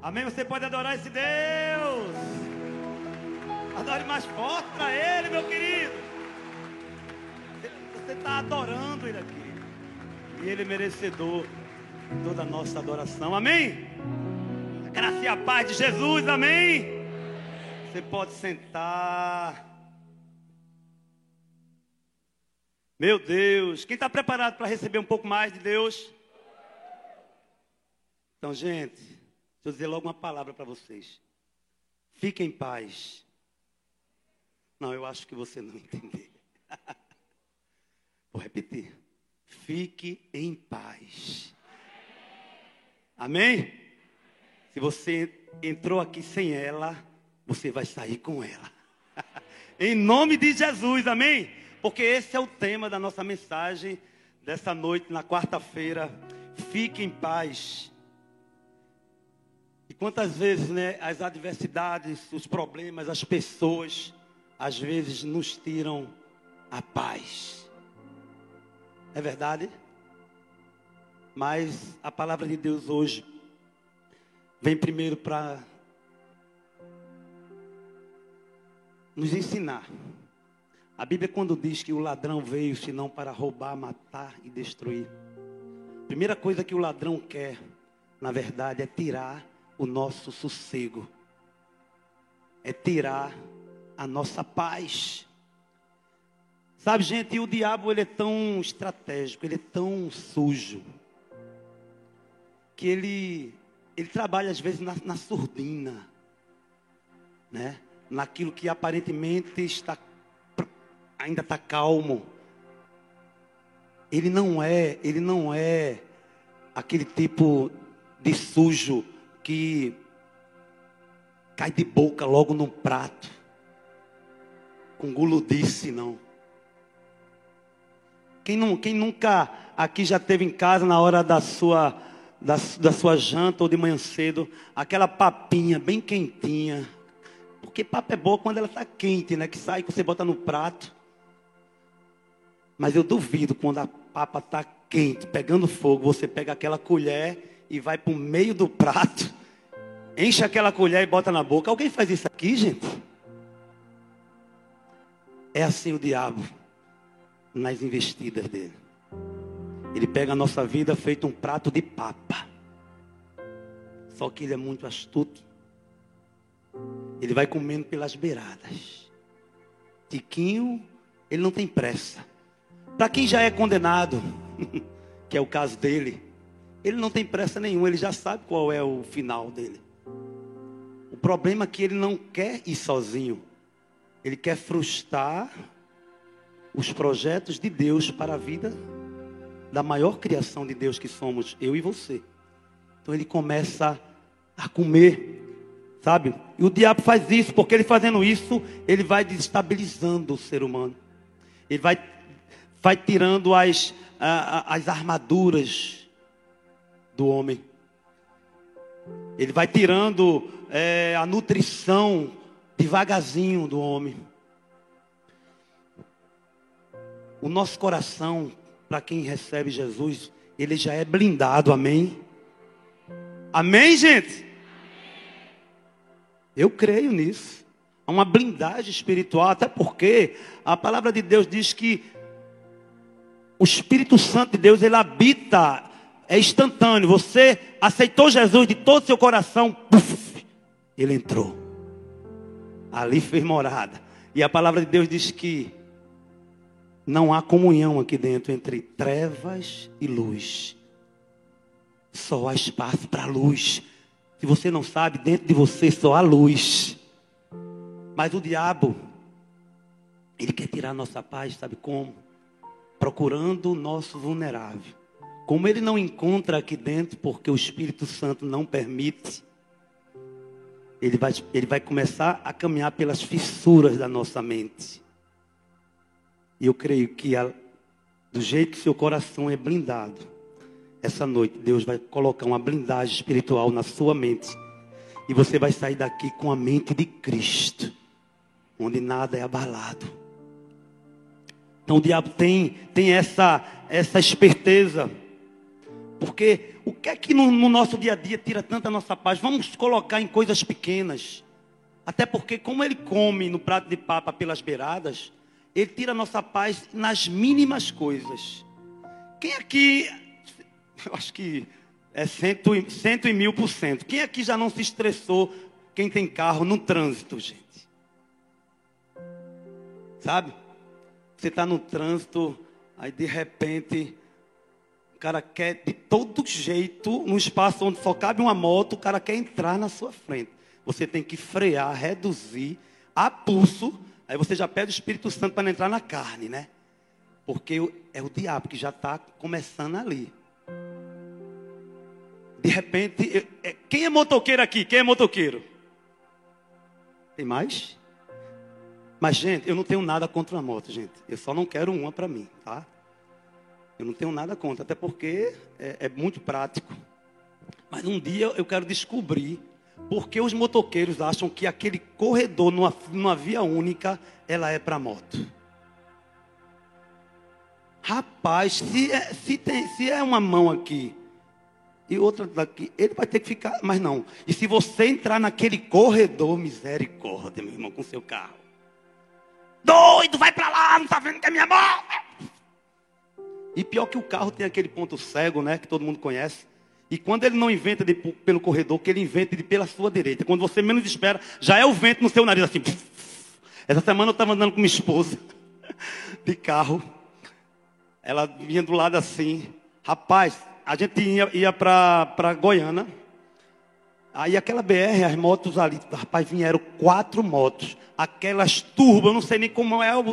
Amém? Você pode adorar esse Deus. Adore mais forte para Ele, meu querido. Você está adorando Ele aqui. E Ele é merecedor de toda a nossa adoração. Amém? A graça e a paz de Jesus. Amém? Você pode sentar. Meu Deus, quem está preparado para receber um pouco mais de Deus? Então, gente, eu dizer logo uma palavra para vocês. Fiquem em paz. Não, eu acho que você não entendeu. Vou repetir. Fique em paz. Amém? Se você entrou aqui sem ela, você vai sair com ela. em nome de Jesus, amém? Porque esse é o tema da nossa mensagem dessa noite, na quarta-feira. Fique em paz. Quantas vezes, né, as adversidades, os problemas, as pessoas, às vezes nos tiram a paz. É verdade? Mas a palavra de Deus hoje vem primeiro para nos ensinar. A Bíblia, quando diz que o ladrão veio senão para roubar, matar e destruir, primeira coisa que o ladrão quer, na verdade, é tirar o nosso sossego, é tirar a nossa paz. Sabe, gente, o diabo ele é tão estratégico, ele é tão sujo, que ele, ele trabalha às vezes na, na surdina, né? naquilo que aparentemente está, ainda está calmo. Ele não é, ele não é aquele tipo de sujo que cai de boca logo num prato, com guludice, não. Quem, não, quem nunca aqui já teve em casa na hora da sua, da, da sua janta ou de manhã cedo, aquela papinha bem quentinha. Porque papa é boa quando ela está quente, né? Que sai, que você bota no prato. Mas eu duvido quando a papa está quente, pegando fogo, você pega aquela colher e vai para o meio do prato, enche aquela colher e bota na boca. Alguém faz isso aqui, gente? É assim o diabo nas investidas dele. Ele pega a nossa vida feito um prato de papa. Só que ele é muito astuto. Ele vai comendo pelas beiradas. Tiquinho, ele não tem pressa. Para quem já é condenado, que é o caso dele, ele não tem pressa nenhuma, ele já sabe qual é o final dele. O problema é que ele não quer ir sozinho. Ele quer frustrar os projetos de Deus para a vida da maior criação de Deus que somos eu e você. Então ele começa a comer, sabe? E o diabo faz isso, porque ele fazendo isso, ele vai desestabilizando o ser humano. Ele vai, vai tirando as, as armaduras do homem. Ele vai tirando é, a nutrição devagarzinho do homem. O nosso coração, para quem recebe Jesus, ele já é blindado, amém? Amém, gente? Eu creio nisso. Há uma blindagem espiritual, até porque a palavra de Deus diz que o Espírito Santo de Deus, ele habita, é instantâneo. Você aceitou Jesus de todo o seu coração, puff, ele entrou. Ali fez morada. E a palavra de Deus diz que não há comunhão aqui dentro entre trevas e luz. Só há espaço para luz. Se você não sabe, dentro de você só há luz. Mas o diabo, ele quer tirar nossa paz, sabe como? Procurando o nosso vulnerável. Como ele não encontra aqui dentro, porque o Espírito Santo não permite, ele vai, ele vai começar a caminhar pelas fissuras da nossa mente. E eu creio que a, do jeito que seu coração é blindado, essa noite Deus vai colocar uma blindagem espiritual na sua mente. E você vai sair daqui com a mente de Cristo, onde nada é abalado. Então o diabo tem, tem essa, essa esperteza Porque o que é que no, no nosso dia a dia tira tanta nossa paz? Vamos colocar em coisas pequenas. Até porque, como ele come no prato de papa pelas beiradas, ele tira nossa paz nas mínimas coisas. Quem aqui, eu acho que é cento, cento e mil por cento. Quem aqui já não se estressou, quem tem carro, no trânsito, gente? Sabe? Você está no trânsito, aí de repente o cara quer de todo jeito, num espaço onde só cabe uma moto, o cara quer entrar na sua frente. Você tem que frear, reduzir, a pulso. Aí você já pede o Espírito Santo para não entrar na carne, né? Porque é o diabo que já está começando ali. De repente, é, quem é motoqueiro aqui? Quem é motoqueiro? Tem mais? Mas, gente, eu não tenho nada contra a moto, gente. Eu só não quero uma para mim, tá? Eu não tenho nada contra, até porque é, é muito prático. Mas um dia eu quero descobrir por que os motoqueiros acham que aquele corredor numa, numa via única, ela é para moto. Rapaz, se é, se, tem, se é uma mão aqui e outra daqui, ele vai ter que ficar, mas não. E se você entrar naquele corredor, misericórdia, meu irmão, com seu carro. Doido, vai para lá, não está vendo que é minha mão. E pior que o carro tem aquele ponto cego, né? Que todo mundo conhece. E quando ele não inventa de, pelo corredor, que ele inventa de pela sua direita. Quando você menos espera, já é o vento no seu nariz, assim. Essa semana eu estava andando com minha esposa de carro. Ela vinha do lado assim. Rapaz, a gente ia, ia para Goiânia. Aí aquela BR, as motos ali, rapaz, vieram quatro motos. Aquelas turbas, eu não sei nem como é o,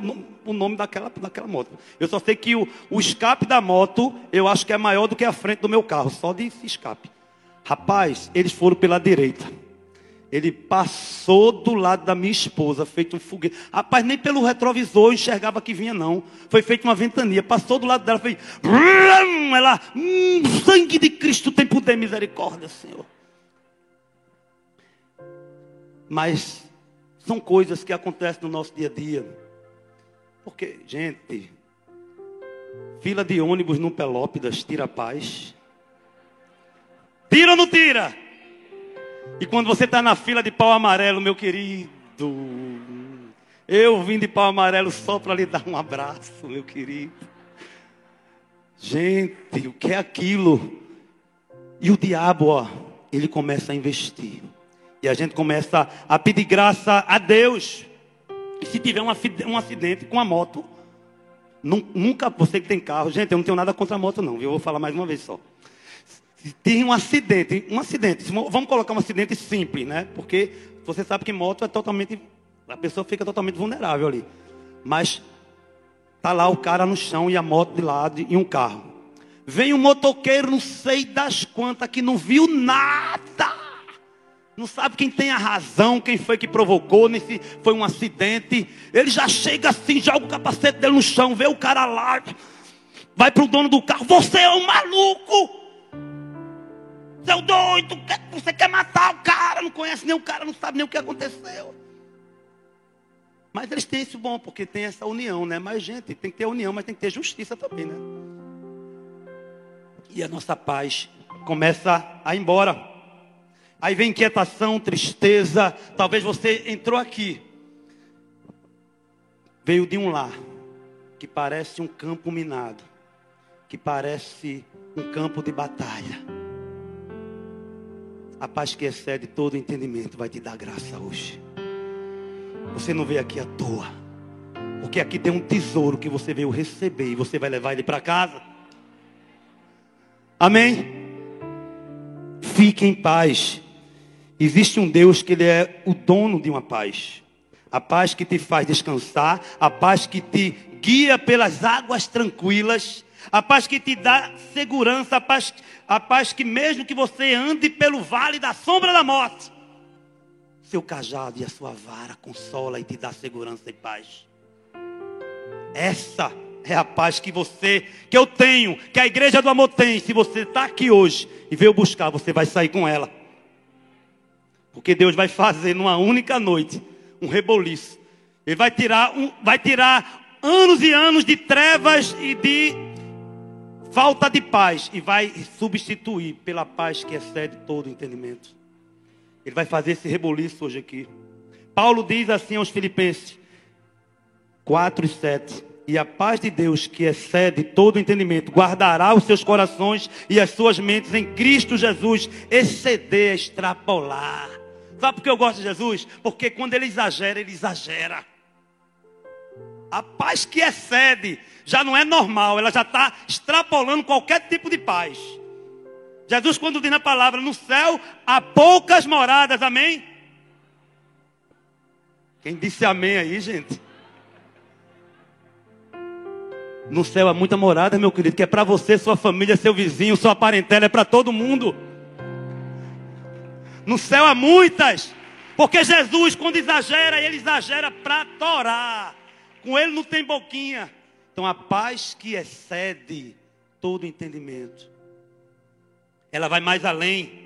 o nome daquela, daquela moto. Eu só sei que o, o escape da moto, eu acho que é maior do que a frente do meu carro, só de escape. Rapaz, eles foram pela direita. Ele passou do lado da minha esposa, feito um foguete. Rapaz, nem pelo retrovisor eu enxergava que vinha, não. Foi feito uma ventania. Passou do lado dela, fez. Ela, hum, sangue de Cristo tem poder, misericórdia, Senhor. Mas são coisas que acontecem no nosso dia a dia. Porque, gente, fila de ônibus no Pelópidas tira paz. Tira ou não tira? E quando você está na fila de pau amarelo, meu querido, eu vim de pau amarelo só para lhe dar um abraço, meu querido. Gente, o que é aquilo? E o diabo, ó, ele começa a investir. E a gente começa a pedir graça a Deus. E se tiver um acidente com a moto, nunca, você que tem carro, gente, eu não tenho nada contra a moto, não, viu? Eu vou falar mais uma vez só. Se tem um acidente, um acidente, vamos colocar um acidente simples, né? Porque você sabe que moto é totalmente. A pessoa fica totalmente vulnerável ali. Mas tá lá o cara no chão e a moto de lado e um carro. Vem um motoqueiro, não sei das quantas, que não viu nada não sabe quem tem a razão, quem foi que provocou, nem se foi um acidente. Ele já chega assim, joga o capacete dele no chão, vê o cara lá, vai para o dono do carro. Você é um maluco! Seu doido, você quer matar o cara, não conhece nem o cara, não sabe nem o que aconteceu. Mas eles têm isso bom, porque tem essa união, né? Mas, gente, tem que ter união, mas tem que ter justiça também, né? E a nossa paz começa a ir embora. Aí vem inquietação, tristeza. Talvez você entrou aqui, veio de um lar que parece um campo minado, que parece um campo de batalha. A paz que excede todo entendimento vai te dar graça hoje. Você não veio aqui à toa. Porque aqui tem um tesouro que você veio receber e você vai levar ele para casa. Amém? Fique em paz. Existe um Deus que ele é o dono de uma paz. A paz que te faz descansar, a paz que te guia pelas águas tranquilas, a paz que te dá segurança, a paz, a paz que mesmo que você ande pelo vale da sombra da morte, seu cajado e a sua vara consola e te dá segurança e paz. Essa é a paz que você, que eu tenho, que a igreja do amor tem. Se você está aqui hoje e veio buscar, você vai sair com ela. Porque Deus vai fazer numa única noite um reboliço. Ele vai tirar, um, vai tirar anos e anos de trevas e de falta de paz e vai substituir pela paz que excede todo entendimento. Ele vai fazer esse reboliço hoje aqui. Paulo diz assim aos Filipenses 4 e 7. E a paz de Deus, que excede todo entendimento, guardará os seus corações e as suas mentes em Cristo Jesus, exceder, extrapolar. Sabe por que eu gosto de Jesus? Porque quando ele exagera, ele exagera. A paz que excede já não é normal, ela já está extrapolando qualquer tipo de paz. Jesus, quando diz na palavra, no céu há poucas moradas, amém? Quem disse amém aí, gente? No céu há muita morada, meu querido, que é para você, sua família, seu vizinho, sua parentela, é para todo mundo. No céu há muitas, porque Jesus, quando exagera, ele exagera para torar. Com ele não tem boquinha. Então a paz que excede todo entendimento, ela vai mais além.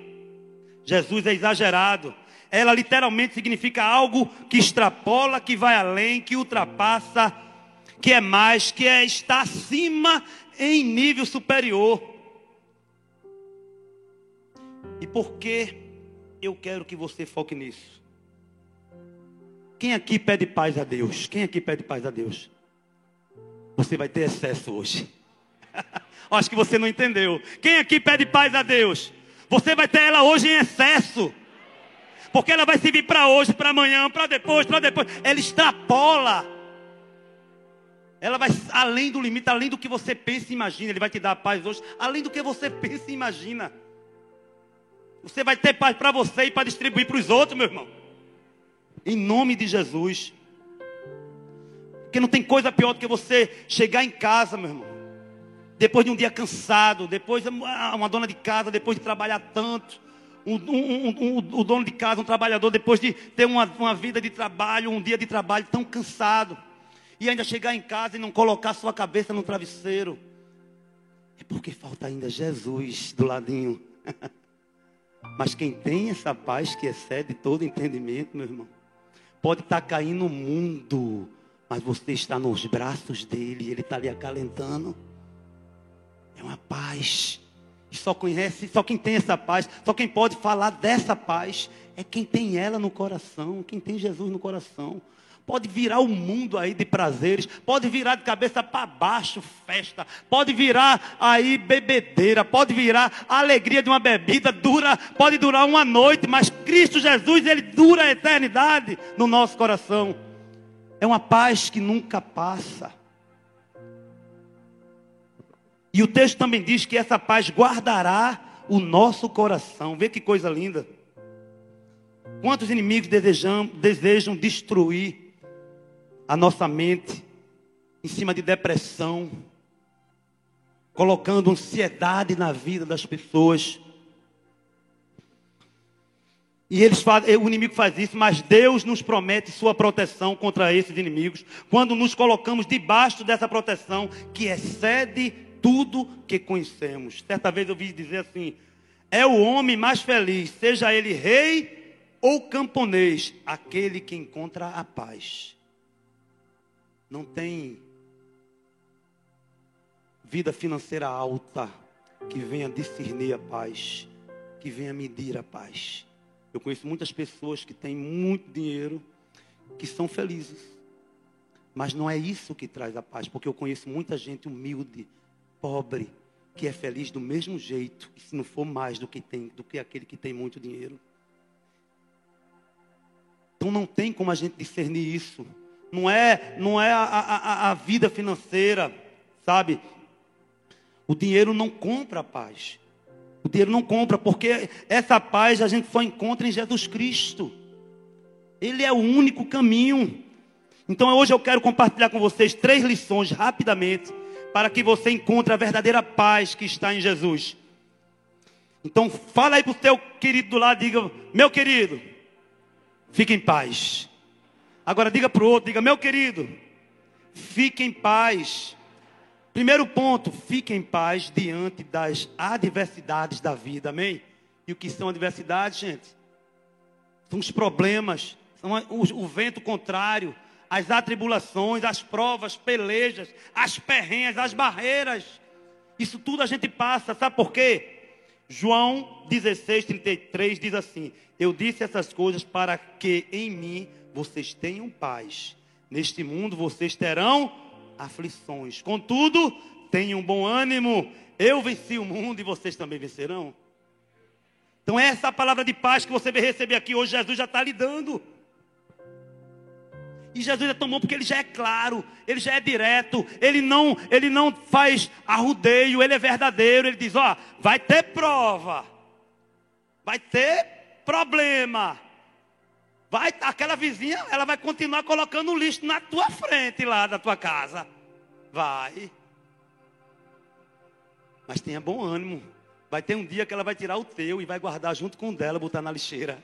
Jesus é exagerado. Ela literalmente significa algo que extrapola, que vai além, que ultrapassa que é mais, que é está acima em nível superior. E por que eu quero que você foque nisso? Quem aqui pede paz a Deus? Quem aqui pede paz a Deus? Você vai ter excesso hoje. Acho que você não entendeu. Quem aqui pede paz a Deus? Você vai ter ela hoje em excesso. Porque ela vai servir para hoje, para amanhã, para depois, para depois. Ela extrapola. Ela vai além do limite, além do que você pensa e imagina. Ele vai te dar paz hoje, além do que você pensa e imagina. Você vai ter paz para você e para distribuir para os outros, meu irmão. Em nome de Jesus. Porque não tem coisa pior do que você chegar em casa, meu irmão. Depois de um dia cansado, depois uma dona de casa, depois de trabalhar tanto. Um, um, um, o dono de casa, um trabalhador, depois de ter uma, uma vida de trabalho, um dia de trabalho tão cansado e ainda chegar em casa e não colocar sua cabeça no travesseiro. É porque falta ainda Jesus do ladinho. Mas quem tem essa paz que excede todo entendimento, meu irmão, pode estar tá caindo no mundo, mas você está nos braços dele, ele está ali acalentando. É uma paz. Só conhece, só quem tem essa paz, só quem pode falar dessa paz é quem tem ela no coração, quem tem Jesus no coração. Pode virar o mundo aí de prazeres, pode virar de cabeça para baixo festa, pode virar aí bebedeira, pode virar a alegria de uma bebida, dura, pode durar uma noite, mas Cristo Jesus, ele dura a eternidade no nosso coração. É uma paz que nunca passa. E o texto também diz que essa paz guardará o nosso coração. Vê que coisa linda. Quantos inimigos desejam, desejam destruir a nossa mente em cima de depressão, colocando ansiedade na vida das pessoas. E eles fazem, o inimigo faz isso, mas Deus nos promete sua proteção contra esses inimigos, quando nos colocamos debaixo dessa proteção que excede tudo que conhecemos. Certa vez eu vi dizer assim: é o homem mais feliz, seja ele rei ou camponês, aquele que encontra a paz não tem vida financeira alta que venha discernir a paz, que venha medir a paz. Eu conheço muitas pessoas que têm muito dinheiro, que são felizes. Mas não é isso que traz a paz, porque eu conheço muita gente humilde, pobre, que é feliz do mesmo jeito, e se não for mais do que tem, do que aquele que tem muito dinheiro. Então não tem como a gente discernir isso não é, não é a, a, a vida financeira, sabe? O dinheiro não compra a paz. O dinheiro não compra, porque essa paz a gente só encontra em Jesus Cristo. Ele é o único caminho. Então hoje eu quero compartilhar com vocês três lições rapidamente, para que você encontre a verdadeira paz que está em Jesus. Então fala aí para o teu querido do lado, diga, meu querido, fique em paz. Agora diga para o outro, diga, meu querido, fique em paz. Primeiro ponto, fique em paz diante das adversidades da vida, amém? E o que são adversidades, gente? São os problemas, são o, o vento contrário, as atribulações, as provas, pelejas, as perrenhas, as barreiras. Isso tudo a gente passa, sabe por quê? João 16, 33 diz assim: Eu disse essas coisas para que em mim vocês tenham paz. Neste mundo vocês terão aflições. Contudo, tenham bom ânimo. Eu venci o mundo e vocês também vencerão. Então, essa é palavra de paz que você vai receber aqui hoje, Jesus já está lhe dando. E Jesus é tão bom porque ele já é claro, ele já é direto, ele não, ele não faz arrudeio, ele é verdadeiro. Ele diz: Ó, vai ter prova, vai ter problema. Vai, aquela vizinha, ela vai continuar colocando lixo na tua frente lá da tua casa. Vai. Mas tenha bom ânimo. Vai ter um dia que ela vai tirar o teu e vai guardar junto com o dela, botar na lixeira.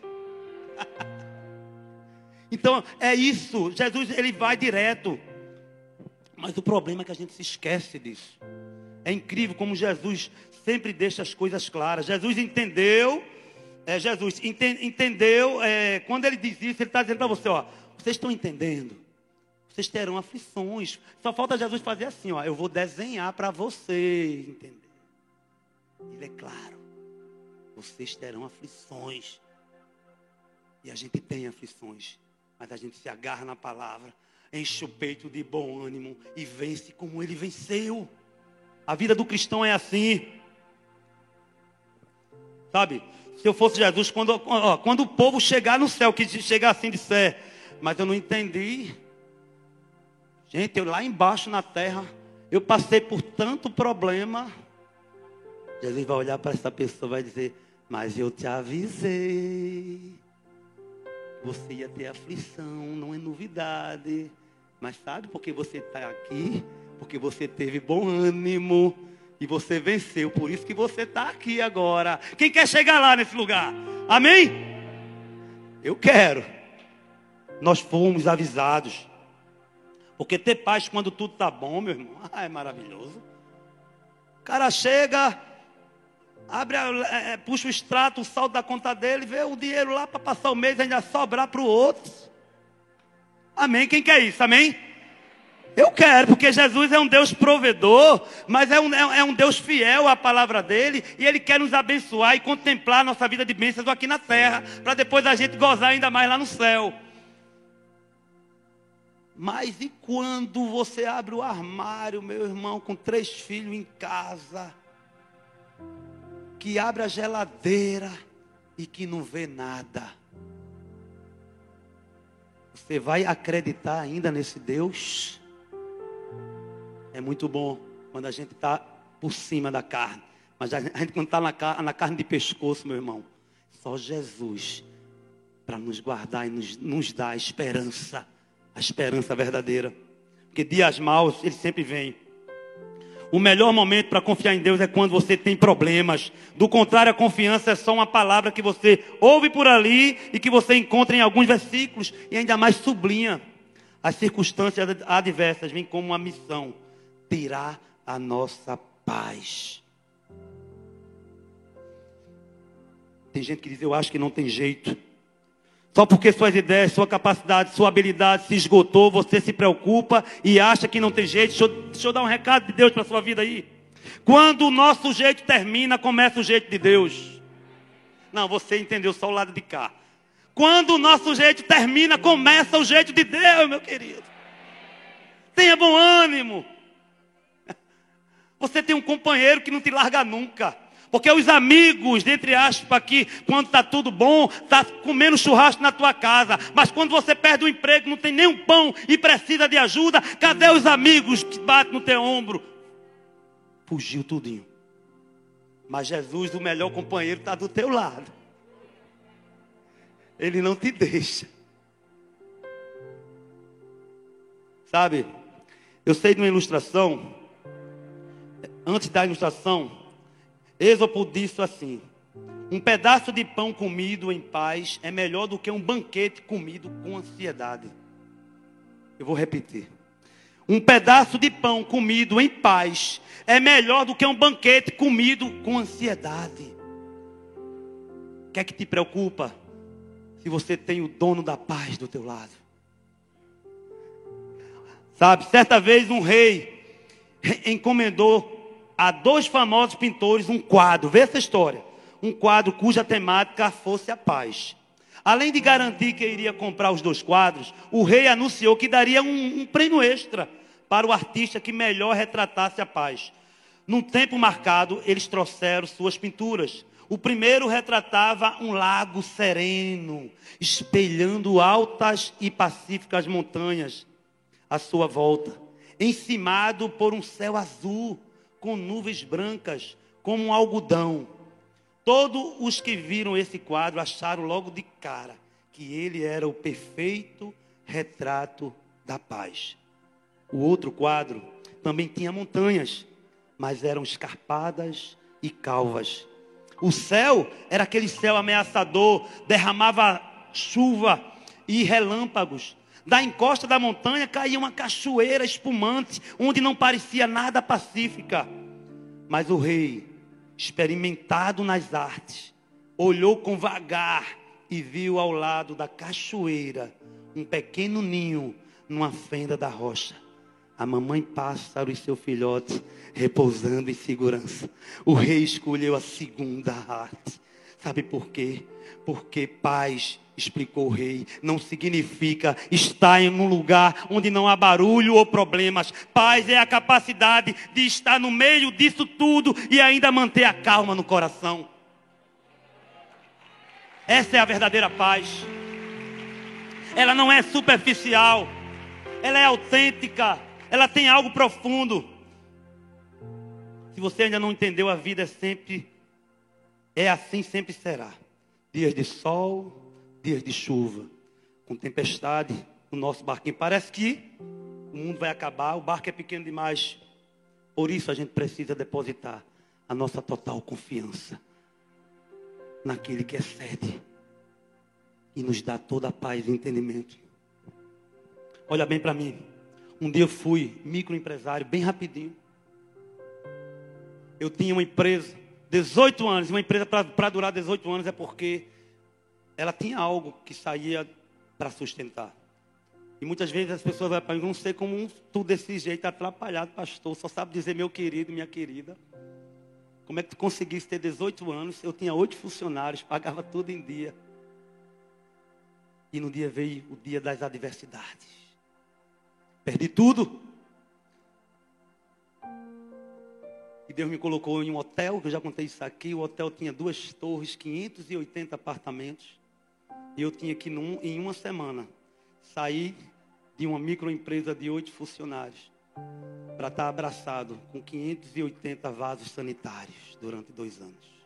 Então, é isso. Jesus, ele vai direto. Mas o problema é que a gente se esquece disso. É incrível como Jesus sempre deixa as coisas claras. Jesus entendeu, é, Jesus ente, entendeu, é, quando ele diz isso, ele está dizendo para você, ó, vocês estão entendendo? Vocês terão aflições. Só falta Jesus fazer assim, ó, eu vou desenhar para você entender. Ele é claro. Vocês terão aflições. E a gente tem aflições. Mas a gente se agarra na palavra, enche o peito de bom ânimo e vence como ele venceu. A vida do cristão é assim. Sabe? Se eu fosse Jesus, quando, ó, quando o povo chegar no céu, que chegar assim disser, mas eu não entendi. Gente, eu lá embaixo na terra, eu passei por tanto problema. Jesus vai olhar para essa pessoa e vai dizer, mas eu te avisei. Você ia ter aflição, não é novidade. Mas sabe por que você está aqui? Porque você teve bom ânimo e você venceu. Por isso que você está aqui agora. Quem quer chegar lá nesse lugar? Amém? Eu quero. Nós fomos avisados. Porque ter paz quando tudo está bom, meu irmão, é maravilhoso. O cara chega, abre, é, é, puxa o extrato, o saldo da conta dele, vê o dinheiro lá para passar o mês ainda sobrar para o outro. Amém? Quem quer isso? Amém? Eu quero, porque Jesus é um Deus provedor, mas é um, é, é um Deus fiel à palavra dele, e Ele quer nos abençoar e contemplar a nossa vida de bênçãos aqui na terra, para depois a gente gozar ainda mais lá no céu. Mas e quando você abre o armário, meu irmão, com três filhos em casa? que abre a geladeira e que não vê nada. Você vai acreditar ainda nesse Deus? É muito bom quando a gente está por cima da carne. Mas a gente quando está na, na, carne de pescoço, meu irmão, só Jesus para nos guardar e nos, nos dar a esperança, a esperança verdadeira. Porque dias maus, ele sempre vem. O melhor momento para confiar em Deus é quando você tem problemas. Do contrário, a confiança é só uma palavra que você ouve por ali e que você encontra em alguns versículos e ainda mais sublinha. As circunstâncias adversas vêm como uma missão: tirar a nossa paz. Tem gente que diz: Eu acho que não tem jeito. Só porque suas ideias, sua capacidade, sua habilidade se esgotou, você se preocupa e acha que não tem jeito. Deixa eu, deixa eu dar um recado de Deus para a sua vida aí. Quando o nosso jeito termina, começa o jeito de Deus. Não, você entendeu só o lado de cá. Quando o nosso jeito termina, começa o jeito de Deus, meu querido. Tenha bom ânimo. Você tem um companheiro que não te larga nunca. Porque os amigos, dentre aspas, aqui, quando está tudo bom, está comendo churrasco na tua casa. Mas quando você perde o emprego, não tem nenhum pão e precisa de ajuda, cadê os amigos que batem no teu ombro? Fugiu tudinho. Mas Jesus, o melhor companheiro, está do teu lado. Ele não te deixa. Sabe? Eu sei de uma ilustração. Antes da ilustração, Êxopo disse assim: Um pedaço de pão comido em paz é melhor do que um banquete comido com ansiedade. Eu vou repetir. Um pedaço de pão comido em paz é melhor do que um banquete comido com ansiedade. O que é que te preocupa? Se você tem o dono da paz do teu lado. Sabe, certa vez um rei encomendou a dois famosos pintores um quadro. Vê essa história. Um quadro cuja temática fosse a paz. Além de garantir que iria comprar os dois quadros, o rei anunciou que daria um, um prêmio extra para o artista que melhor retratasse a paz. Num tempo marcado, eles trouxeram suas pinturas. O primeiro retratava um lago sereno, espelhando altas e pacíficas montanhas à sua volta, encimado por um céu azul, com nuvens brancas, como um algodão. Todos os que viram esse quadro acharam logo de cara que ele era o perfeito retrato da paz. O outro quadro também tinha montanhas, mas eram escarpadas e calvas. O céu era aquele céu ameaçador, derramava chuva e relâmpagos. Da encosta da montanha caía uma cachoeira espumante, onde não parecia nada pacífica. Mas o rei, experimentado nas artes, olhou com vagar e viu ao lado da cachoeira um pequeno ninho numa fenda da rocha a mamãe pássaro e seu filhote repousando em segurança. O rei escolheu a segunda arte. Sabe por quê? Porque paz, explicou o rei, não significa estar em um lugar onde não há barulho ou problemas. Paz é a capacidade de estar no meio disso tudo e ainda manter a calma no coração. Essa é a verdadeira paz. Ela não é superficial, ela é autêntica ela tem algo profundo. Se você ainda não entendeu, a vida é sempre é assim, sempre será. Dias de sol, dias de chuva, com tempestade, o nosso barquinho parece que o mundo vai acabar, o barco é pequeno demais. Por isso a gente precisa depositar a nossa total confiança naquele que excede e nos dá toda a paz e entendimento. Olha bem para mim. Um dia eu fui microempresário, bem rapidinho. Eu tinha uma empresa, 18 anos, uma empresa para durar 18 anos é porque ela tinha algo que saía para sustentar. E muitas vezes as pessoas vão para mim, não sei como tu desse jeito atrapalhado, pastor, só sabe dizer meu querido, minha querida. Como é que tu conseguisse ter 18 anos? Eu tinha oito funcionários, pagava tudo em dia. E no dia veio o dia das adversidades. Perdi tudo. E Deus me colocou em um hotel, que eu já contei isso aqui. O hotel tinha duas torres, 580 apartamentos. E eu tinha que, num, em uma semana, sair de uma microempresa de oito funcionários para estar abraçado com 580 vasos sanitários durante dois anos.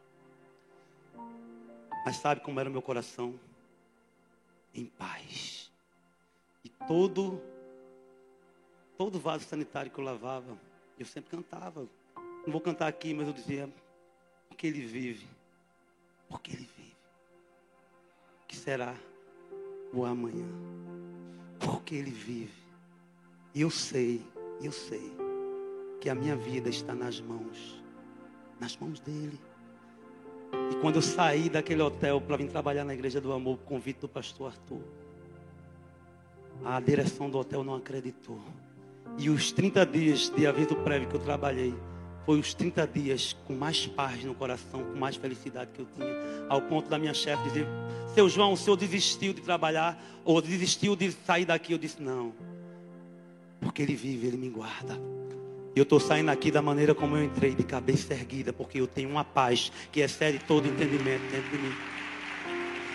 Mas sabe como era o meu coração? Em paz. E todo todo vaso sanitário que eu lavava, eu sempre cantava. Não vou cantar aqui, mas eu dizia, porque ele vive. Porque ele vive. Que será o amanhã. Porque ele vive. E eu sei, eu sei, que a minha vida está nas mãos, nas mãos dele. E quando eu saí daquele hotel para vir trabalhar na igreja do amor, convite do pastor Arthur, a direção do hotel não acreditou. E os 30 dias de aviso prévio que eu trabalhei, foi os 30 dias com mais paz no coração, com mais felicidade que eu tinha. Ao ponto da minha chefe dizer: Seu João, o senhor desistiu de trabalhar, ou desistiu de sair daqui. Eu disse: Não, porque ele vive, ele me guarda. E eu estou saindo aqui da maneira como eu entrei, de cabeça erguida, porque eu tenho uma paz que excede todo entendimento dentro de mim.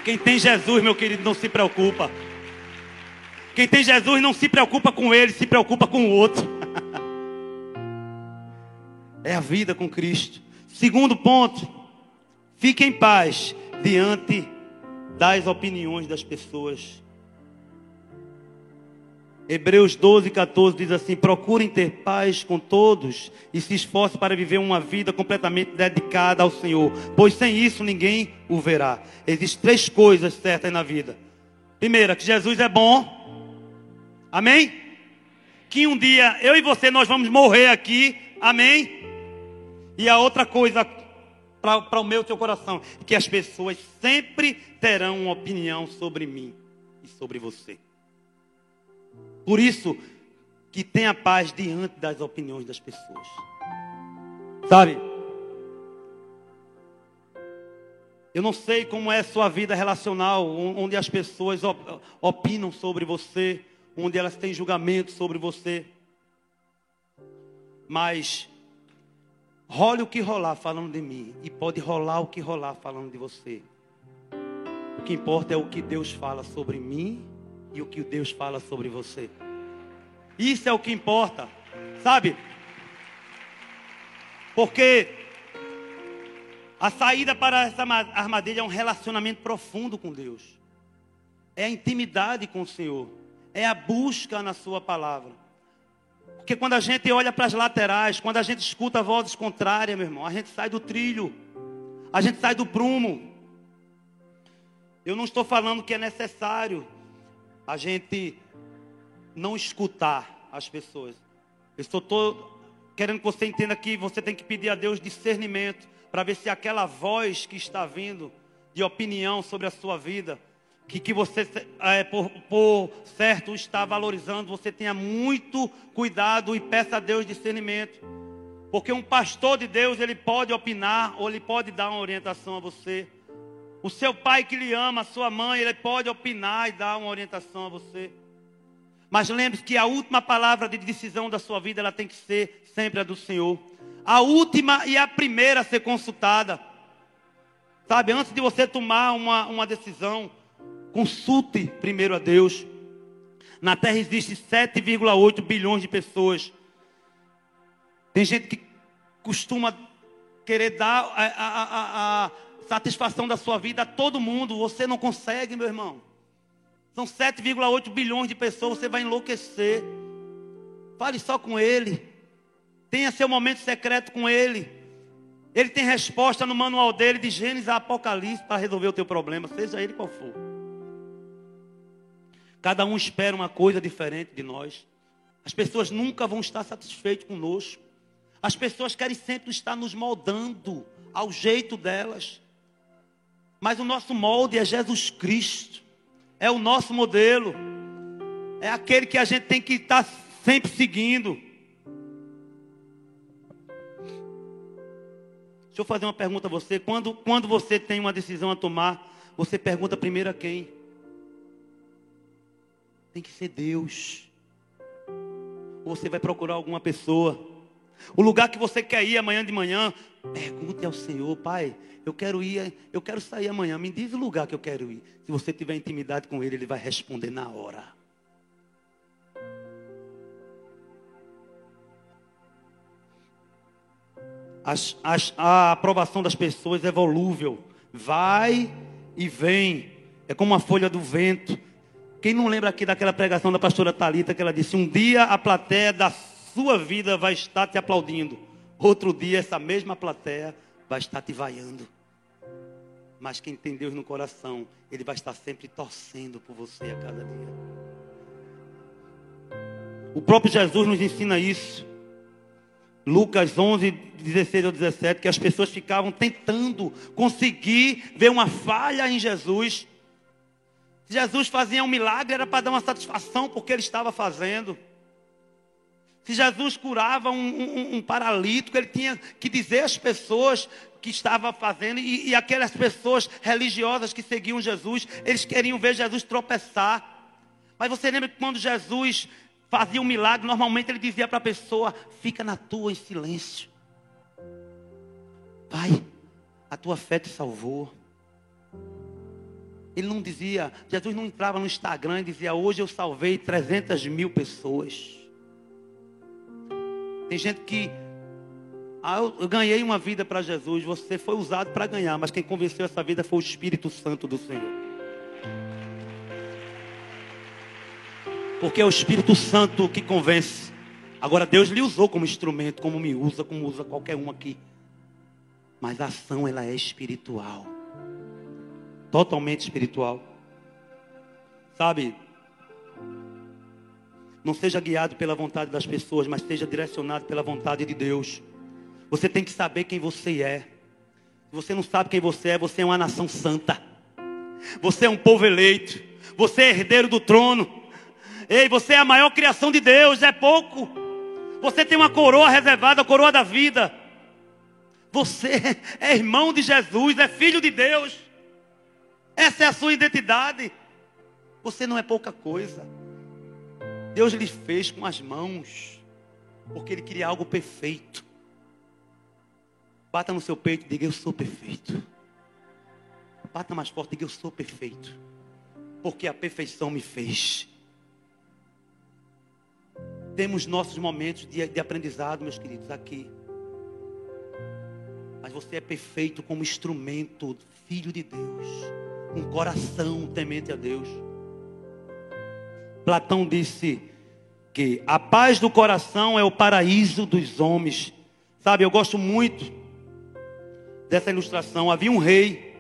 Quem tem Jesus, meu querido, não se preocupa. Quem tem Jesus não se preocupa com ele, se preocupa com o outro. É a vida com Cristo. Segundo ponto, fique em paz diante das opiniões das pessoas. Hebreus 12, 14 diz assim: Procurem ter paz com todos e se esforcem para viver uma vida completamente dedicada ao Senhor, pois sem isso ninguém o verá. Existem três coisas certas na vida: primeira, que Jesus é bom. Amém? Que um dia eu e você nós vamos morrer aqui. Amém? E a outra coisa para o meu teu coração, que as pessoas sempre terão uma opinião sobre mim e sobre você. Por isso que tenha paz diante das opiniões das pessoas. Sabe? Eu não sei como é a sua vida relacional, onde as pessoas opinam sobre você, onde elas têm julgamento sobre você. Mas role o que rolar falando de mim, e pode rolar o que rolar falando de você. O que importa é o que Deus fala sobre mim e o que Deus fala sobre você. Isso é o que importa, sabe? Porque a saída para essa armadilha é um relacionamento profundo com Deus. É a intimidade com o Senhor. É a busca na Sua palavra. Porque quando a gente olha para as laterais, quando a gente escuta vozes contrárias, meu irmão, a gente sai do trilho. A gente sai do prumo. Eu não estou falando que é necessário a gente não escutar as pessoas. Eu estou querendo que você entenda que você tem que pedir a Deus discernimento para ver se aquela voz que está vindo de opinião sobre a sua vida, que, que você, é, por, por certo, está valorizando, você tenha muito cuidado e peça a Deus discernimento. Porque um pastor de Deus, ele pode opinar ou ele pode dar uma orientação a você. O seu pai que lhe ama, a sua mãe, ele pode opinar e dar uma orientação a você. Mas lembre-se que a última palavra de decisão da sua vida, ela tem que ser sempre a do Senhor a última e a primeira a ser consultada. Sabe, antes de você tomar uma, uma decisão, consulte primeiro a Deus. Na Terra existe 7,8 bilhões de pessoas. Tem gente que costuma querer dar a, a, a, a satisfação da sua vida a todo mundo. Você não consegue, meu irmão. São 7,8 bilhões de pessoas, você vai enlouquecer. Fale só com Ele. Tenha seu momento secreto com Ele. Ele tem resposta no manual dele, de Gênesis a Apocalipse, para resolver o teu problema, seja ele qual for. Cada um espera uma coisa diferente de nós. As pessoas nunca vão estar satisfeitas conosco. As pessoas querem sempre estar nos moldando ao jeito delas. Mas o nosso molde é Jesus Cristo. É o nosso modelo. É aquele que a gente tem que estar sempre seguindo. Deixa eu fazer uma pergunta a você. Quando, quando você tem uma decisão a tomar, você pergunta primeiro a quem? Tem que ser Deus. Ou você vai procurar alguma pessoa. O lugar que você quer ir amanhã de manhã, pergunte ao Senhor, Pai, eu quero ir, eu quero sair amanhã. Me diz o lugar que eu quero ir. Se você tiver intimidade com Ele, Ele vai responder na hora. as, as, a aprovação das pessoas é volúvel, vai e vem, é como a folha do vento. Quem não lembra aqui daquela pregação da pastora Talita que ela disse: um dia a plateia da sua vida vai estar te aplaudindo, outro dia essa mesma plateia vai estar te vaiando. Mas quem tem Deus no coração, Ele vai estar sempre torcendo por você a cada dia. O próprio Jesus nos ensina isso. Lucas 11, 16 ou 17, que as pessoas ficavam tentando conseguir ver uma falha em Jesus. Se Jesus fazia um milagre, era para dar uma satisfação porque ele estava fazendo. Se Jesus curava um, um, um paralítico, ele tinha que dizer às pessoas que estava fazendo, e, e aquelas pessoas religiosas que seguiam Jesus, eles queriam ver Jesus tropeçar. Mas você lembra que quando Jesus fazia um milagre, normalmente ele dizia para a pessoa: fica na tua em silêncio. Pai, a tua fé te salvou. Ele não dizia, Jesus não entrava no Instagram e dizia: hoje eu salvei 300 mil pessoas. Tem gente que, ah, eu ganhei uma vida para Jesus, você foi usado para ganhar, mas quem convenceu essa vida foi o Espírito Santo do Senhor. Porque é o Espírito Santo que convence. Agora Deus lhe usou como instrumento, como me usa, como usa qualquer um aqui. Mas a ação ela é espiritual. Totalmente espiritual. Sabe? Não seja guiado pela vontade das pessoas, mas seja direcionado pela vontade de Deus. Você tem que saber quem você é. Se você não sabe quem você é, você é uma nação santa. Você é um povo eleito. Você é herdeiro do trono. Ei, você é a maior criação de Deus, é pouco. Você tem uma coroa reservada, a coroa da vida. Você é irmão de Jesus, é filho de Deus. Essa é a sua identidade. Você não é pouca coisa. Deus lhe fez com as mãos, porque Ele queria algo perfeito. Bata no seu peito e diga: Eu sou perfeito. Bata mais forte e diga: Eu sou perfeito. Porque a perfeição me fez. Temos nossos momentos de, de aprendizado, meus queridos, aqui. Mas você é perfeito como instrumento, filho de Deus. Um coração temente a Deus. Platão disse que a paz do coração é o paraíso dos homens. Sabe, eu gosto muito dessa ilustração. Havia um rei,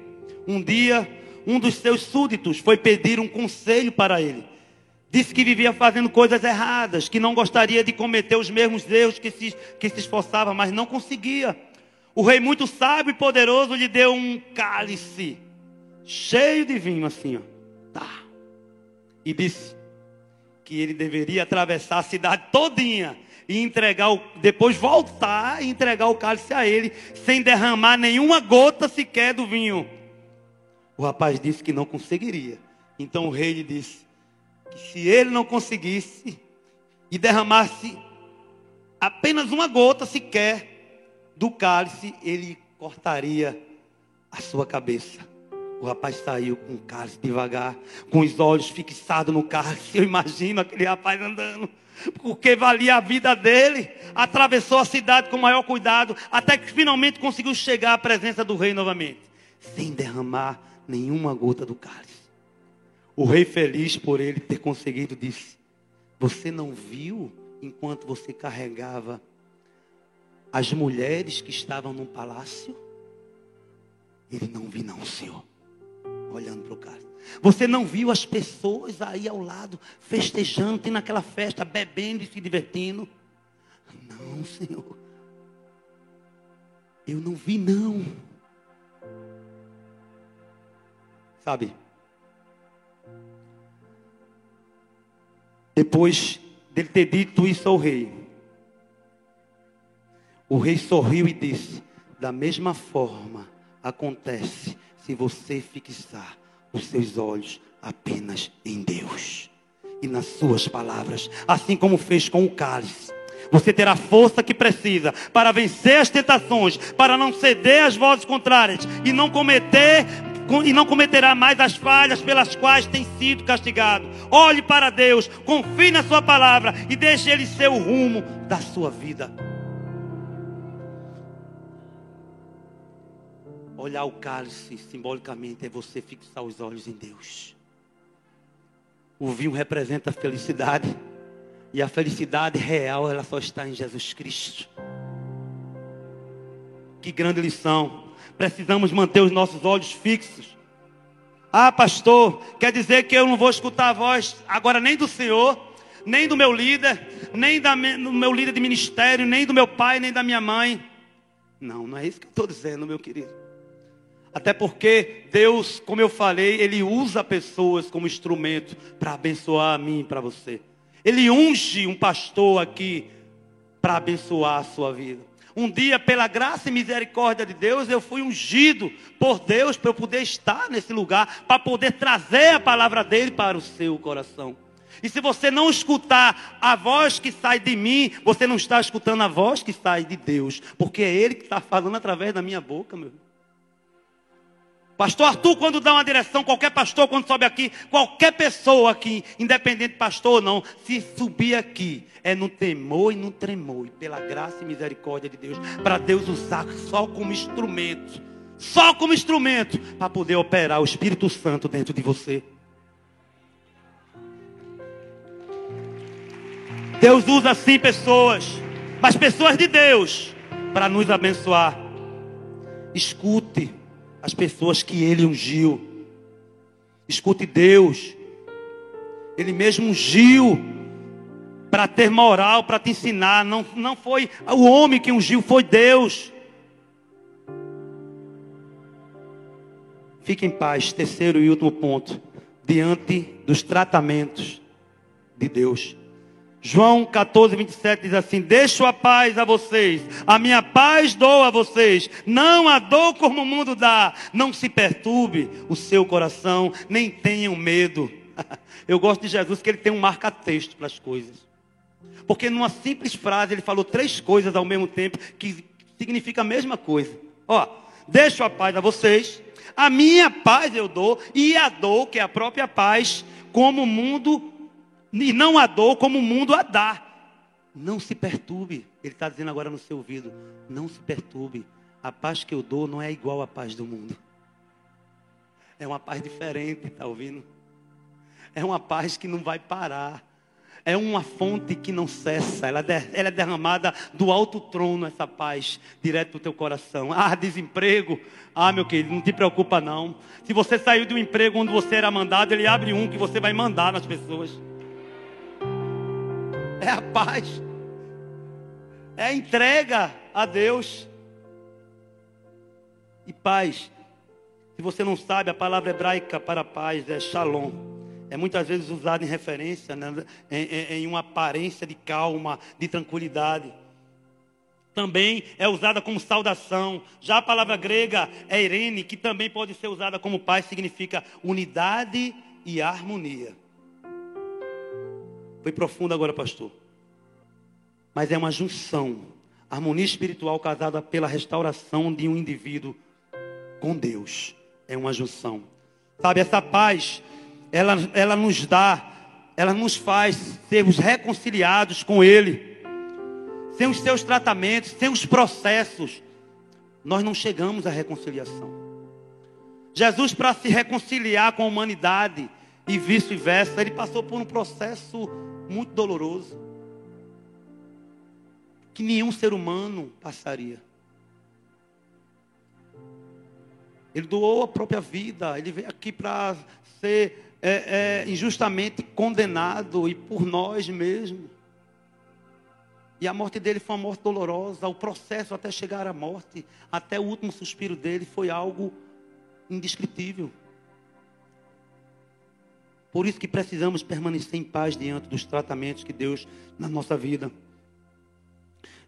um dia, um dos seus súditos foi pedir um conselho para ele. Disse que vivia fazendo coisas erradas, que não gostaria de cometer os mesmos erros que se, que se esforçava, mas não conseguia. O rei, muito sábio e poderoso, lhe deu um cálice cheio de vinho, assim, ó. Tá. E disse: que ele deveria atravessar a cidade todinha e entregar o, depois voltar e entregar o cálice a ele sem derramar nenhuma gota sequer do vinho. O rapaz disse que não conseguiria. Então o rei lhe disse que se ele não conseguisse e derramasse apenas uma gota sequer do cálice, ele cortaria a sua cabeça. O rapaz saiu com o cálice devagar, com os olhos fixados no cálice. Eu imagino aquele rapaz andando, porque valia a vida dele. Atravessou a cidade com o maior cuidado, até que finalmente conseguiu chegar à presença do rei novamente, sem derramar nenhuma gota do cálice. O rei, feliz por ele ter conseguido, disse: Você não viu enquanto você carregava as mulheres que estavam no palácio? Ele não vi, não, senhor olhando para o cara. Você não viu as pessoas aí ao lado, festejando, tendo aquela festa, bebendo e se divertindo? Não, Senhor. Eu não vi, não. Sabe? Depois dele ter dito isso ao rei, o rei sorriu e disse: Da mesma forma acontece se você fixar os seus olhos apenas em Deus e nas suas palavras, assim como fez com o cálice. Você terá a força que precisa para vencer as tentações, para não ceder às vozes contrárias e não cometer e não cometerá mais as falhas pelas quais tem sido castigado. Olhe para Deus, confie na sua palavra e deixe ele ser o rumo da sua vida. Olhar o cálice simbolicamente é você fixar os olhos em Deus. O vinho representa a felicidade. E a felicidade real, ela só está em Jesus Cristo. Que grande lição. Precisamos manter os nossos olhos fixos. Ah, pastor, quer dizer que eu não vou escutar a voz agora nem do Senhor, nem do meu líder, nem da, do meu líder de ministério, nem do meu pai, nem da minha mãe. Não, não é isso que eu estou dizendo, meu querido. Até porque Deus, como eu falei, Ele usa pessoas como instrumento para abençoar a mim e para você. Ele unge um pastor aqui para abençoar a sua vida. Um dia, pela graça e misericórdia de Deus, eu fui ungido por Deus para eu poder estar nesse lugar, para poder trazer a palavra dele para o seu coração. E se você não escutar a voz que sai de mim, você não está escutando a voz que sai de Deus, porque é Ele que está falando através da minha boca, meu. Pastor Arthur, quando dá uma direção, qualquer pastor, quando sobe aqui, qualquer pessoa aqui, independente pastor ou não, se subir aqui, é no temor e no tremor, e pela graça e misericórdia de Deus, para Deus usar só como instrumento, só como instrumento, para poder operar o Espírito Santo dentro de você. Deus usa sim pessoas, mas pessoas de Deus, para nos abençoar. Escute as pessoas que ele ungiu. Escute Deus. Ele mesmo ungiu para ter moral, para te ensinar. Não, não foi o homem que ungiu, foi Deus. Fique em paz. Terceiro e último ponto. Diante dos tratamentos de Deus. João 14, 27 diz assim: Deixo a paz a vocês, a minha paz dou a vocês, não a dou como o mundo dá. Não se perturbe o seu coração, nem tenham medo. Eu gosto de Jesus que ele tem um marca-texto para as coisas. Porque numa simples frase ele falou três coisas ao mesmo tempo que significa a mesma coisa. Ó, deixo a paz a vocês, a minha paz eu dou, e a dou, que é a própria paz, como o mundo e não a dou como o mundo a dá. Não se perturbe. Ele está dizendo agora no seu ouvido: não se perturbe. A paz que eu dou não é igual à paz do mundo. É uma paz diferente, está ouvindo? É uma paz que não vai parar. É uma fonte que não cessa. Ela, é derramada do alto trono, essa paz, direto do teu coração. Ah, desemprego. Ah, meu querido, não te preocupa não. Se você saiu de um emprego onde você era mandado, ele abre um que você vai mandar nas pessoas é a paz, é a entrega a Deus. E paz, se você não sabe, a palavra hebraica para paz é shalom. É muitas vezes usada em referência, né, em, em, em uma aparência de calma, de tranquilidade. Também é usada como saudação. Já a palavra grega é irene, que também pode ser usada como paz, significa unidade e harmonia. Foi profundo agora, pastor. Mas é uma junção. Harmonia espiritual casada pela restauração de um indivíduo com Deus. É uma junção. Sabe, essa paz, ela, ela nos dá, ela nos faz sermos reconciliados com Ele. Sem os seus tratamentos, sem os processos, nós não chegamos à reconciliação. Jesus, para se reconciliar com a humanidade e vice-versa, ele passou por um processo muito doloroso que nenhum ser humano passaria. Ele doou a própria vida, ele veio aqui para ser é, é, injustamente condenado e por nós mesmos. E a morte dele foi uma morte dolorosa, o processo até chegar à morte, até o último suspiro dele foi algo indescritível. Por isso que precisamos permanecer em paz diante dos tratamentos que Deus na nossa vida.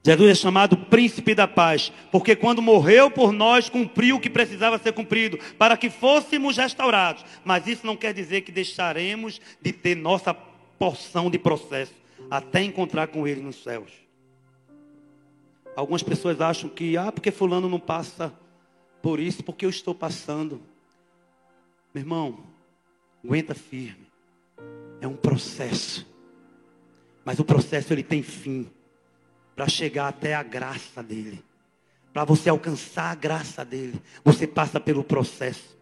Jesus é chamado príncipe da paz, porque quando morreu por nós, cumpriu o que precisava ser cumprido, para que fôssemos restaurados. Mas isso não quer dizer que deixaremos de ter nossa porção de processo, até encontrar com Ele nos céus. Algumas pessoas acham que, ah, porque Fulano não passa por isso, porque eu estou passando. Meu irmão, Aguenta firme. É um processo. Mas o processo ele tem fim para chegar até a graça dele. Para você alcançar a graça dele, você passa pelo processo.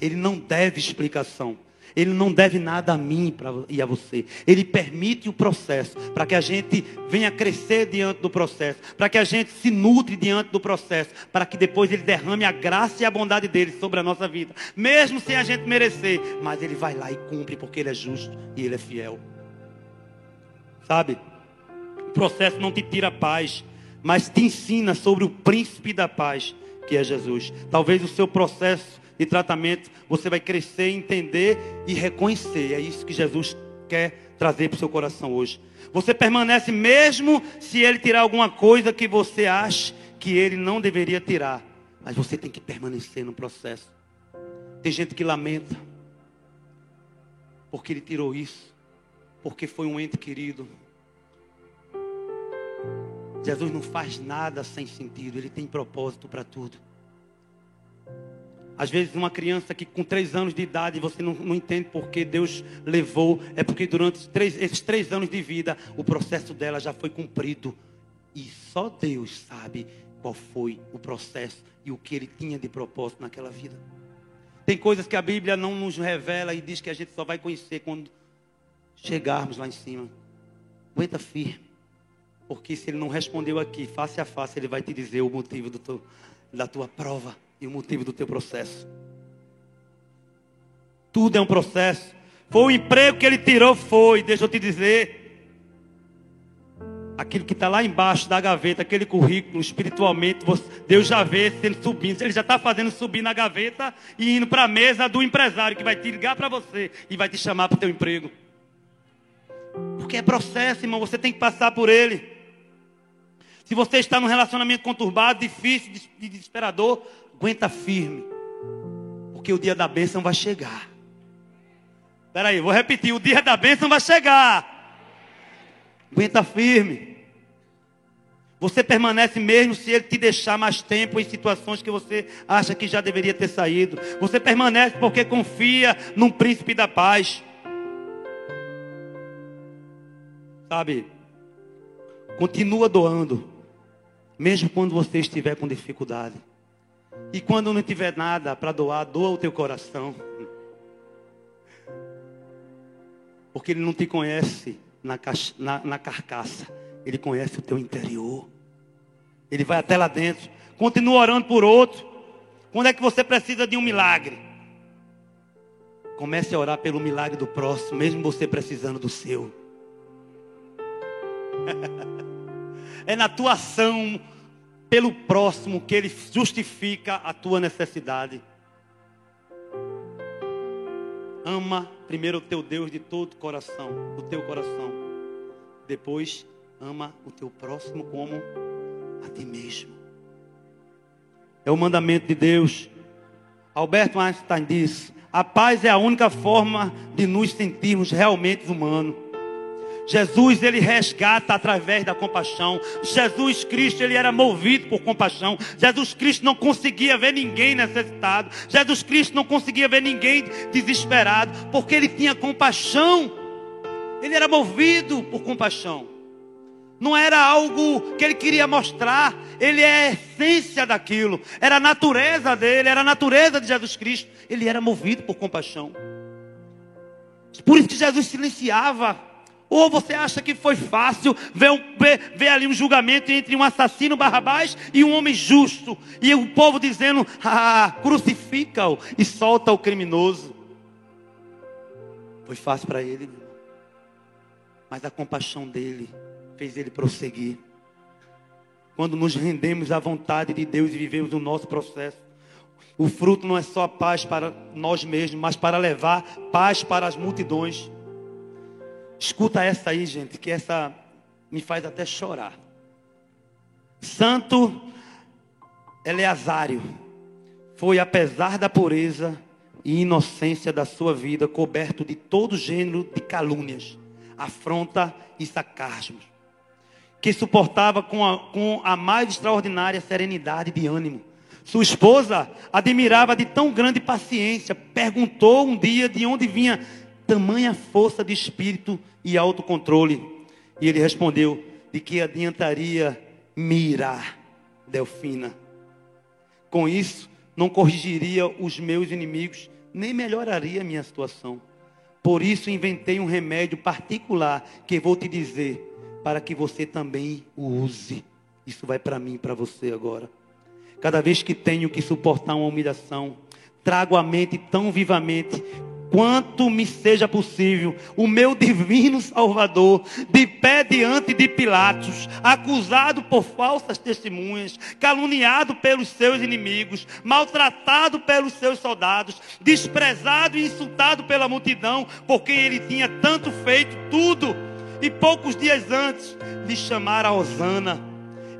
Ele não deve explicação. Ele não deve nada a mim e a você. Ele permite o processo para que a gente venha crescer diante do processo, para que a gente se nutre diante do processo, para que depois ele derrame a graça e a bondade dele sobre a nossa vida, mesmo sem a gente merecer. Mas ele vai lá e cumpre porque ele é justo e ele é fiel. Sabe? O processo não te tira paz, mas te ensina sobre o príncipe da paz, que é Jesus. Talvez o seu processo de tratamento, você vai crescer, entender e reconhecer. É isso que Jesus quer trazer para o seu coração hoje. Você permanece mesmo se ele tirar alguma coisa que você acha que ele não deveria tirar. Mas você tem que permanecer no processo. Tem gente que lamenta porque ele tirou isso, porque foi um ente querido. Jesus não faz nada sem sentido, ele tem propósito para tudo. Às vezes, uma criança que com três anos de idade você não, não entende porque Deus levou, é porque durante três, esses três anos de vida o processo dela já foi cumprido. E só Deus sabe qual foi o processo e o que ele tinha de propósito naquela vida. Tem coisas que a Bíblia não nos revela e diz que a gente só vai conhecer quando chegarmos lá em cima. Aguenta firme. Porque se ele não respondeu aqui, face a face, ele vai te dizer o motivo teu, da tua prova e o motivo do teu processo. Tudo é um processo. Foi o emprego que ele tirou, foi, deixa eu te dizer. Aquilo que está lá embaixo da gaveta, aquele currículo, espiritualmente, Deus já vê sendo subindo. Ele já está fazendo subir na gaveta e indo para a mesa do empresário que vai te ligar para você e vai te chamar para o teu emprego. Porque é processo, irmão, você tem que passar por ele. Se você está num relacionamento conturbado, difícil, desesperador, aguenta firme. Porque o dia da bênção vai chegar. Espera aí, vou repetir, o dia da bênção vai chegar. Aguenta firme. Você permanece mesmo se ele te deixar mais tempo em situações que você acha que já deveria ter saído. Você permanece porque confia num príncipe da paz. Sabe? Continua doando, mesmo quando você estiver com dificuldade. E quando não tiver nada para doar, doa o teu coração. Porque ele não te conhece na, na, na carcaça ele conhece o teu interior. Ele vai até lá dentro. Continua orando por outro. Quando é que você precisa de um milagre? Comece a orar pelo milagre do próximo, mesmo você precisando do seu. é na tua ação pelo próximo que ele justifica a tua necessidade. Ama primeiro o teu Deus de todo o coração, do teu coração. Depois ama o teu próximo como a ti mesmo. É o mandamento de Deus. Alberto Einstein diz: a paz é a única forma de nos sentirmos realmente humanos. Jesus, ele resgata através da compaixão. Jesus Cristo, ele era movido por compaixão. Jesus Cristo não conseguia ver ninguém necessitado. Jesus Cristo não conseguia ver ninguém desesperado, porque ele tinha compaixão. Ele era movido por compaixão não era algo que ele queria mostrar, ele é a essência daquilo, era a natureza dele, era a natureza de Jesus Cristo, ele era movido por compaixão. Por isso que Jesus silenciava. Ou você acha que foi fácil ver, ver, ver ali um julgamento entre um assassino Barrabás e um homem justo, e o povo dizendo: ah, crucifica-o e solta o criminoso. Foi fácil para ele, mas a compaixão dele fez ele prosseguir. Quando nos rendemos à vontade de Deus e vivemos o nosso processo, o fruto não é só paz para nós mesmos, mas para levar paz para as multidões. Escuta essa aí, gente, que essa me faz até chorar. Santo Eleazário foi, apesar da pureza e inocência da sua vida, coberto de todo gênero de calúnias, afronta e sarcasmos que suportava com a, com a mais extraordinária serenidade de ânimo. Sua esposa admirava de tão grande paciência. Perguntou um dia de onde vinha tamanha força de espírito e autocontrole. E ele respondeu: de que adiantaria mirar, Delfina? Com isso, não corrigiria os meus inimigos, nem melhoraria a minha situação. Por isso, inventei um remédio particular que vou te dizer para que você também o use. Isso vai para mim e para você agora. Cada vez que tenho que suportar uma humilhação, trago à mente tão vivamente quanto me seja possível, o meu divino Salvador, de pé diante de Pilatos, acusado por falsas testemunhas, caluniado pelos seus inimigos, maltratado pelos seus soldados, desprezado e insultado pela multidão, porque ele tinha tanto feito tudo e poucos dias antes de chamar a Osana,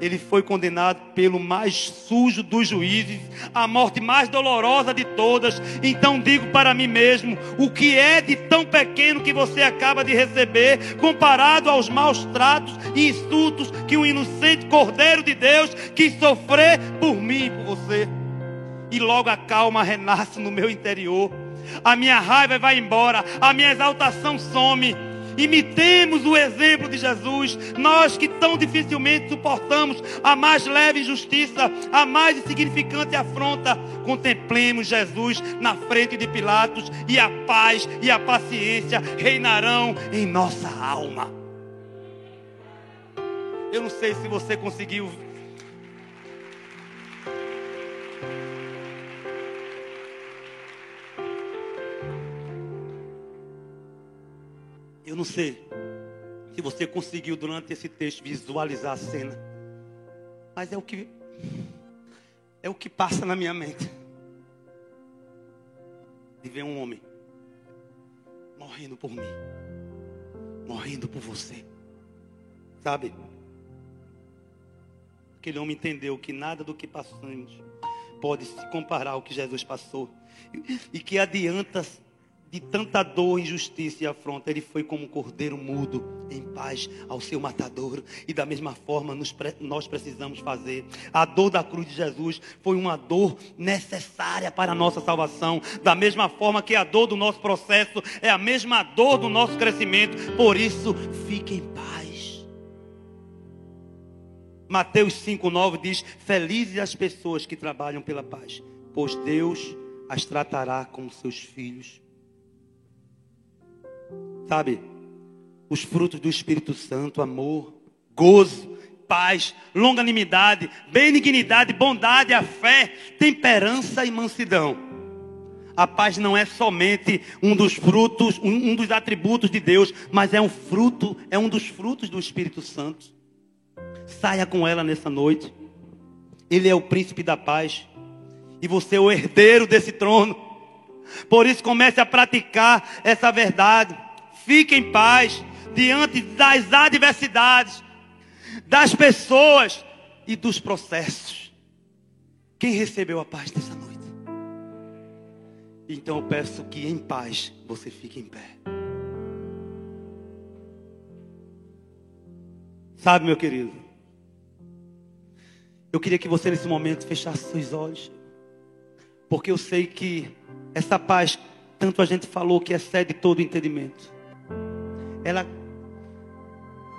ele foi condenado pelo mais sujo dos juízes, a morte mais dolorosa de todas. Então digo para mim mesmo: o que é de tão pequeno que você acaba de receber, comparado aos maus tratos e insultos que o inocente Cordeiro de Deus quis sofrer por mim e por você? E logo a calma renasce no meu interior, a minha raiva vai embora, a minha exaltação some Imitemos o exemplo de Jesus. Nós que tão dificilmente suportamos a mais leve injustiça, a mais insignificante afronta, contemplemos Jesus na frente de Pilatos e a paz e a paciência reinarão em nossa alma. Eu não sei se você conseguiu não sei se você conseguiu durante esse texto visualizar a cena. Mas é o que é o que passa na minha mente. De ver um homem morrendo por mim. morrendo por você. Sabe? Aquele homem entendeu que nada do que passamos pode se comparar ao que Jesus passou. E que adianta de tanta dor, injustiça e afronta, ele foi como um cordeiro mudo, em paz, ao seu matador. E da mesma forma nos, nós precisamos fazer. A dor da cruz de Jesus foi uma dor necessária para a nossa salvação. Da mesma forma que a dor do nosso processo é a mesma dor do nosso crescimento. Por isso, fique em paz. Mateus 5,9 diz: Felizes as pessoas que trabalham pela paz, pois Deus as tratará como seus filhos. Sabe? Os frutos do Espírito Santo, amor, gozo, paz, longanimidade, benignidade, bondade, a fé, temperança e mansidão. A paz não é somente um dos frutos, um, dos atributos de Deus, mas é um fruto, é um dos frutos do Espírito Santo. Saia com ela nessa noite. Ele é o príncipe da paz. E você é o herdeiro desse trono. Por isso comece a praticar essa verdade. Fique em paz diante das adversidades, das pessoas e dos processos. Quem recebeu a paz nessa noite? Então eu peço que em paz você fique em pé. Sabe, meu querido? Eu queria que você nesse momento fechasse seus olhos. Porque eu sei que essa paz, tanto a gente falou que excede todo entendimento ela,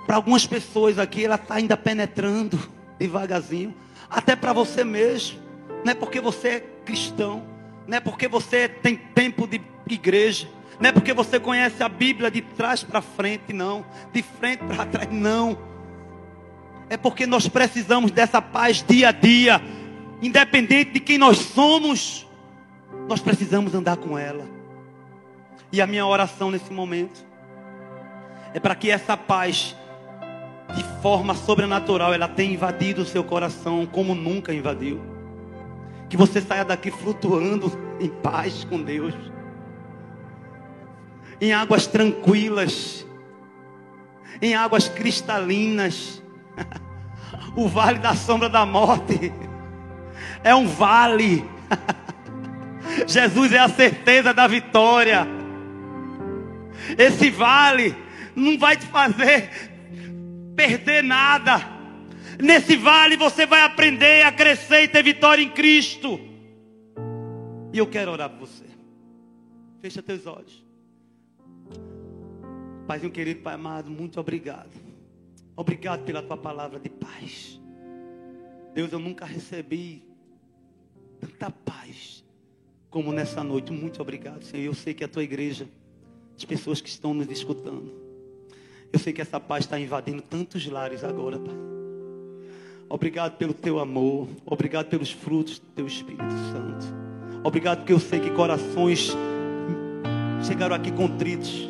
para algumas pessoas aqui, ela está ainda penetrando devagarzinho, até para você mesmo. Não é porque você é cristão, não é porque você tem tempo de igreja, não é porque você conhece a Bíblia de trás para frente, não, de frente para trás, não. É porque nós precisamos dessa paz dia a dia, independente de quem nós somos, nós precisamos andar com ela. E a minha oração nesse momento é para que essa paz, de forma sobrenatural, ela tenha invadido o seu coração como nunca invadiu. Que você saia daqui flutuando em paz com Deus, em águas tranquilas, em águas cristalinas. o vale da sombra da morte é um vale. Jesus é a certeza da vitória. Esse vale não vai te fazer perder nada. Nesse vale você vai aprender a crescer e ter vitória em Cristo. E eu quero orar por você. Fecha teus olhos. Paizinho querido, Pai amado, muito obrigado. Obrigado pela tua palavra de paz. Deus, eu nunca recebi tanta paz como nessa noite. Muito obrigado, Senhor. Eu sei que a tua igreja, as pessoas que estão nos escutando, eu sei que essa paz está invadindo tantos lares agora, Pai. Obrigado pelo teu amor. Obrigado pelos frutos do teu Espírito Santo. Obrigado porque eu sei que corações chegaram aqui contritos.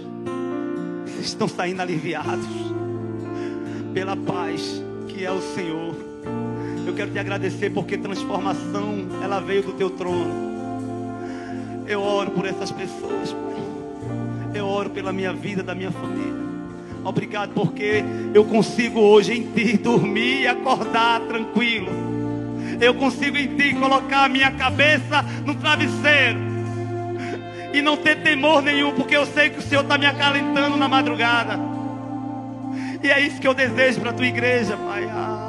Estão saindo aliviados pela paz que é o Senhor. Eu quero te agradecer porque transformação ela veio do teu trono. Eu oro por essas pessoas, Pai. Eu oro pela minha vida, da minha família. Obrigado porque eu consigo hoje em Ti dormir e acordar tranquilo. Eu consigo em Ti colocar a minha cabeça no travesseiro e não ter temor nenhum, porque eu sei que o Senhor está me acalentando na madrugada. E é isso que eu desejo para a tua igreja, Pai. Ah.